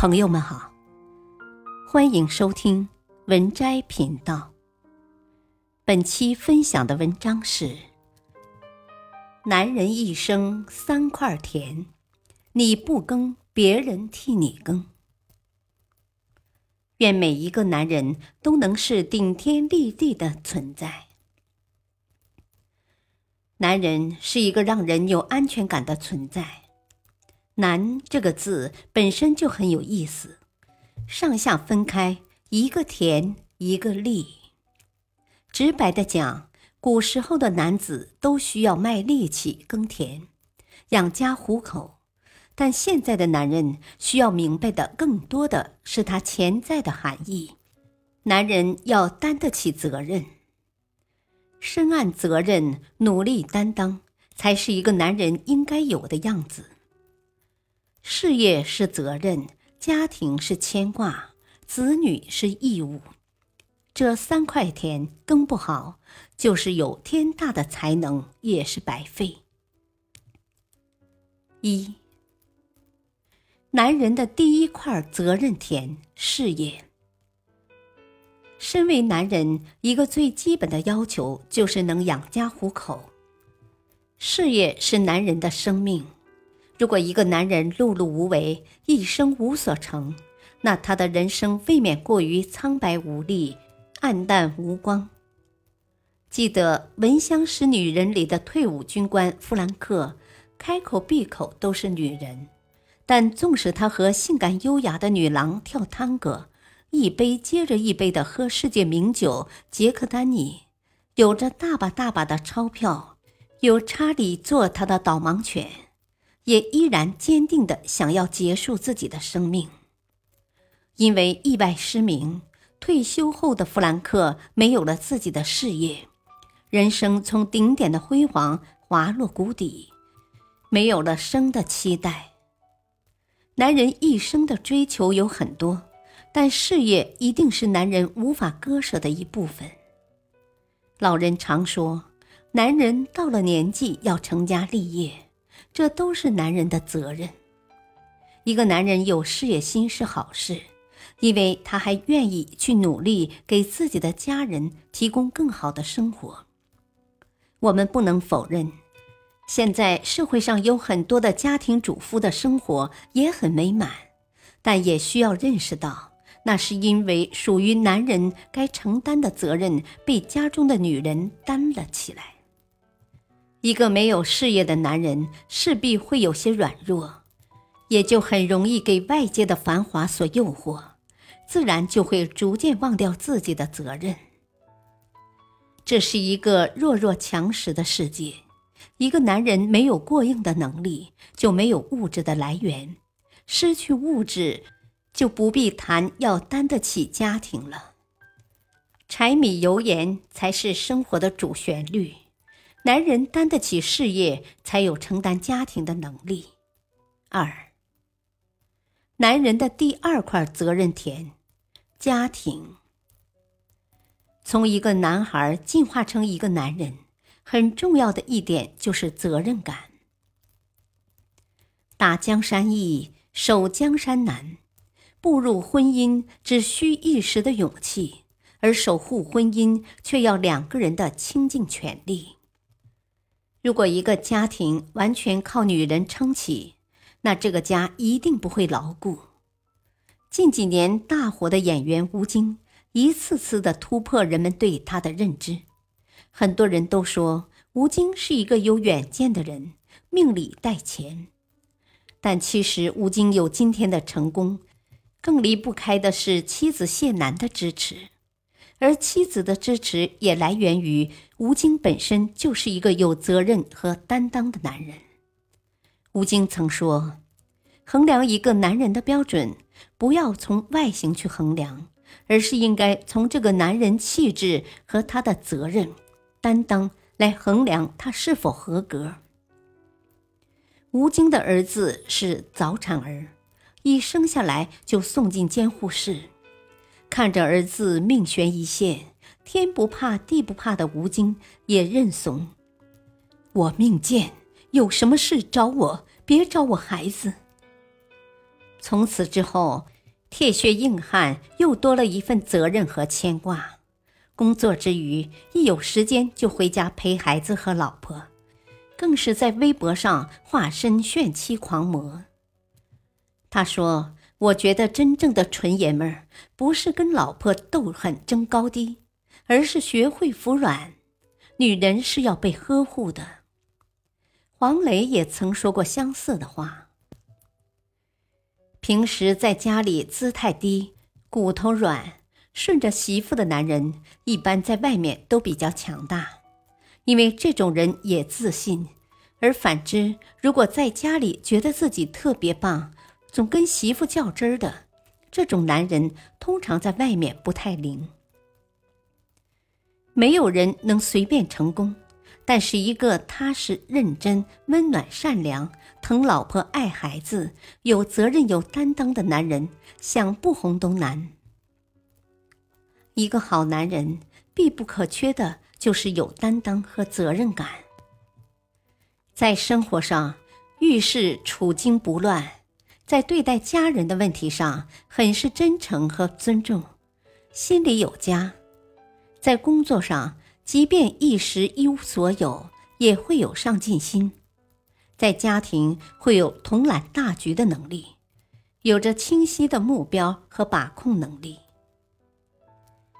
朋友们好，欢迎收听文摘频道。本期分享的文章是：男人一生三块田，你不耕，别人替你耕。愿每一个男人都能是顶天立地的存在。男人是一个让人有安全感的存在。男这个字本身就很有意思，上下分开，一个田，一个力。直白的讲，古时候的男子都需要卖力气耕田，养家糊口，但现在的男人需要明白的更多的是他潜在的含义。男人要担得起责任，深谙责任，努力担当，才是一个男人应该有的样子。事业是责任，家庭是牵挂，子女是义务。这三块田耕不好，就是有天大的才能也是白费。一，男人的第一块责任田事业。身为男人，一个最基本的要求就是能养家糊口。事业是男人的生命。如果一个男人碌碌无为，一生无所成，那他的人生未免过于苍白无力、暗淡无光。记得《闻香识女人》里的退伍军官弗兰克，开口闭口都是女人，但纵使他和性感优雅的女郎跳探戈，一杯接着一杯的喝世界名酒杰克丹尼，有着大把大把的钞票，有查理做他的导盲犬。也依然坚定的想要结束自己的生命，因为意外失明，退休后的弗兰克没有了自己的事业，人生从顶点的辉煌滑落谷底，没有了生的期待。男人一生的追求有很多，但事业一定是男人无法割舍的一部分。老人常说，男人到了年纪要成家立业。这都是男人的责任。一个男人有事业心是好事，因为他还愿意去努力，给自己的家人提供更好的生活。我们不能否认，现在社会上有很多的家庭主妇的生活也很美满，但也需要认识到，那是因为属于男人该承担的责任被家中的女人担了起来。一个没有事业的男人势必会有些软弱，也就很容易给外界的繁华所诱惑，自然就会逐渐忘掉自己的责任。这是一个弱肉强食的世界，一个男人没有过硬的能力，就没有物质的来源，失去物质，就不必谈要担得起家庭了。柴米油盐才是生活的主旋律。男人担得起事业，才有承担家庭的能力。二，男人的第二块责任田，家庭。从一个男孩进化成一个男人，很重要的一点就是责任感。打江山易，守江山难。步入婚姻只需一时的勇气，而守护婚姻却要两个人的倾尽全力。如果一个家庭完全靠女人撑起，那这个家一定不会牢固。近几年大火的演员吴京，一次次的突破人们对他的认知。很多人都说吴京是一个有远见的人，命里带钱。但其实吴京有今天的成功，更离不开的是妻子谢楠的支持。而妻子的支持也来源于吴京本身就是一个有责任和担当的男人。吴京曾说：“衡量一个男人的标准，不要从外形去衡量，而是应该从这个男人气质和他的责任担当来衡量他是否合格。”吴京的儿子是早产儿，一生下来就送进监护室。看着儿子命悬一线，天不怕地不怕的吴京也认怂。我命贱，有什么事找我，别找我孩子。从此之后，铁血硬汉又多了一份责任和牵挂。工作之余，一有时间就回家陪孩子和老婆，更是在微博上化身炫妻狂魔。他说：“我觉得真正的纯爷们儿，不是跟老婆斗狠争高低，而是学会服软。女人是要被呵护的。”黄磊也曾说过相似的话。平时在家里姿态低，骨头软。顺着媳妇的男人，一般在外面都比较强大，因为这种人也自信；而反之，如果在家里觉得自己特别棒，总跟媳妇较真儿的，这种男人通常在外面不太灵。没有人能随便成功，但是一个踏实、认真、温暖、善良、疼老婆、爱孩子、有责任、有担当的男人，想不红都难。一个好男人必不可缺的就是有担当和责任感。在生活上遇事处惊不乱，在对待家人的问题上很是真诚和尊重，心里有家；在工作上，即便一时一无所有，也会有上进心；在家庭会有统揽大局的能力，有着清晰的目标和把控能力。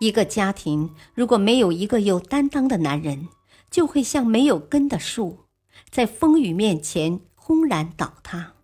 一个家庭如果没有一个有担当的男人，就会像没有根的树，在风雨面前轰然倒塌。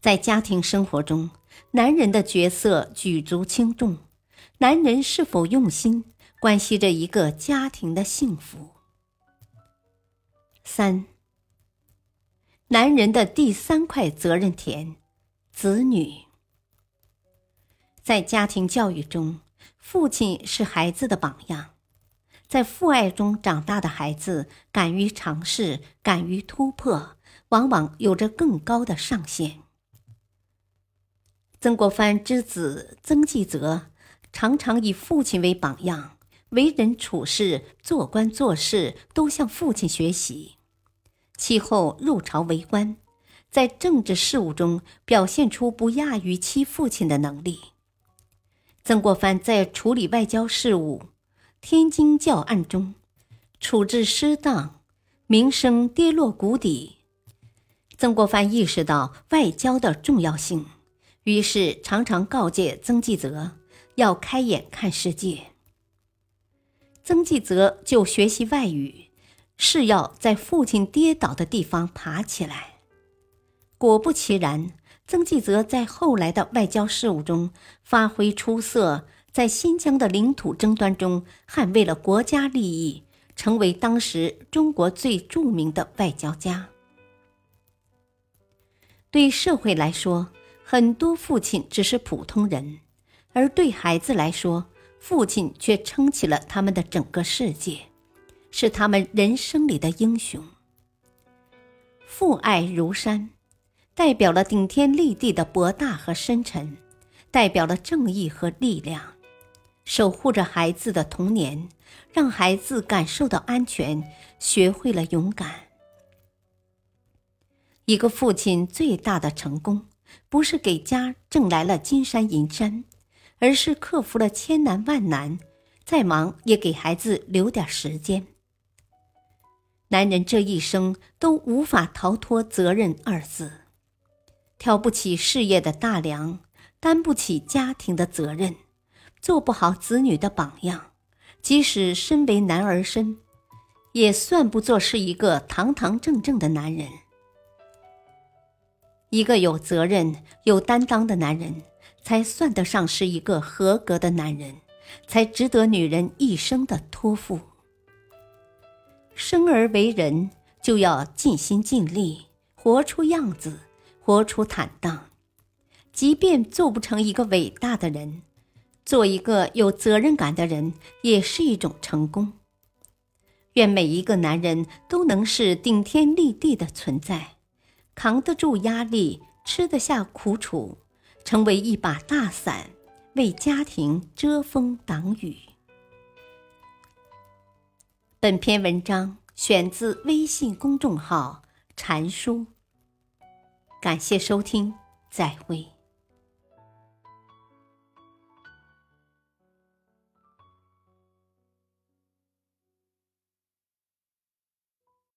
在家庭生活中，男人的角色举足轻重，男人是否用心，关系着一个家庭的幸福。三，男人的第三块责任田，子女。在家庭教育中，父亲是孩子的榜样。在父爱中长大的孩子，敢于尝试，敢于突破，往往有着更高的上限。曾国藩之子曾纪泽，常常以父亲为榜样，为人处事、做官做事都向父亲学习。其后入朝为官，在政治事务中表现出不亚于其父亲的能力。曾国藩在处理外交事务、天津教案中，处置失当，名声跌落谷底。曾国藩意识到外交的重要性，于是常常告诫曾纪泽要开眼看世界。曾纪泽就学习外语，是要在父亲跌倒的地方爬起来。果不其然。曾纪泽在后来的外交事务中发挥出色，在新疆的领土争端中捍卫了国家利益，成为当时中国最著名的外交家。对社会来说，很多父亲只是普通人，而对孩子来说，父亲却撑起了他们的整个世界，是他们人生里的英雄。父爱如山。代表了顶天立地的博大和深沉，代表了正义和力量，守护着孩子的童年，让孩子感受到安全，学会了勇敢。一个父亲最大的成功，不是给家挣来了金山银山，而是克服了千难万难，再忙也给孩子留点时间。男人这一生都无法逃脱责任二字。挑不起事业的大梁，担不起家庭的责任，做不好子女的榜样，即使身为男儿身，也算不作是一个堂堂正正的男人。一个有责任、有担当的男人，才算得上是一个合格的男人，才值得女人一生的托付。生而为人，就要尽心尽力，活出样子。活出坦荡，即便做不成一个伟大的人，做一个有责任感的人也是一种成功。愿每一个男人都能是顶天立地的存在，扛得住压力，吃得下苦楚，成为一把大伞，为家庭遮风挡雨。本篇文章选自微信公众号“禅书”。感谢收听，再会。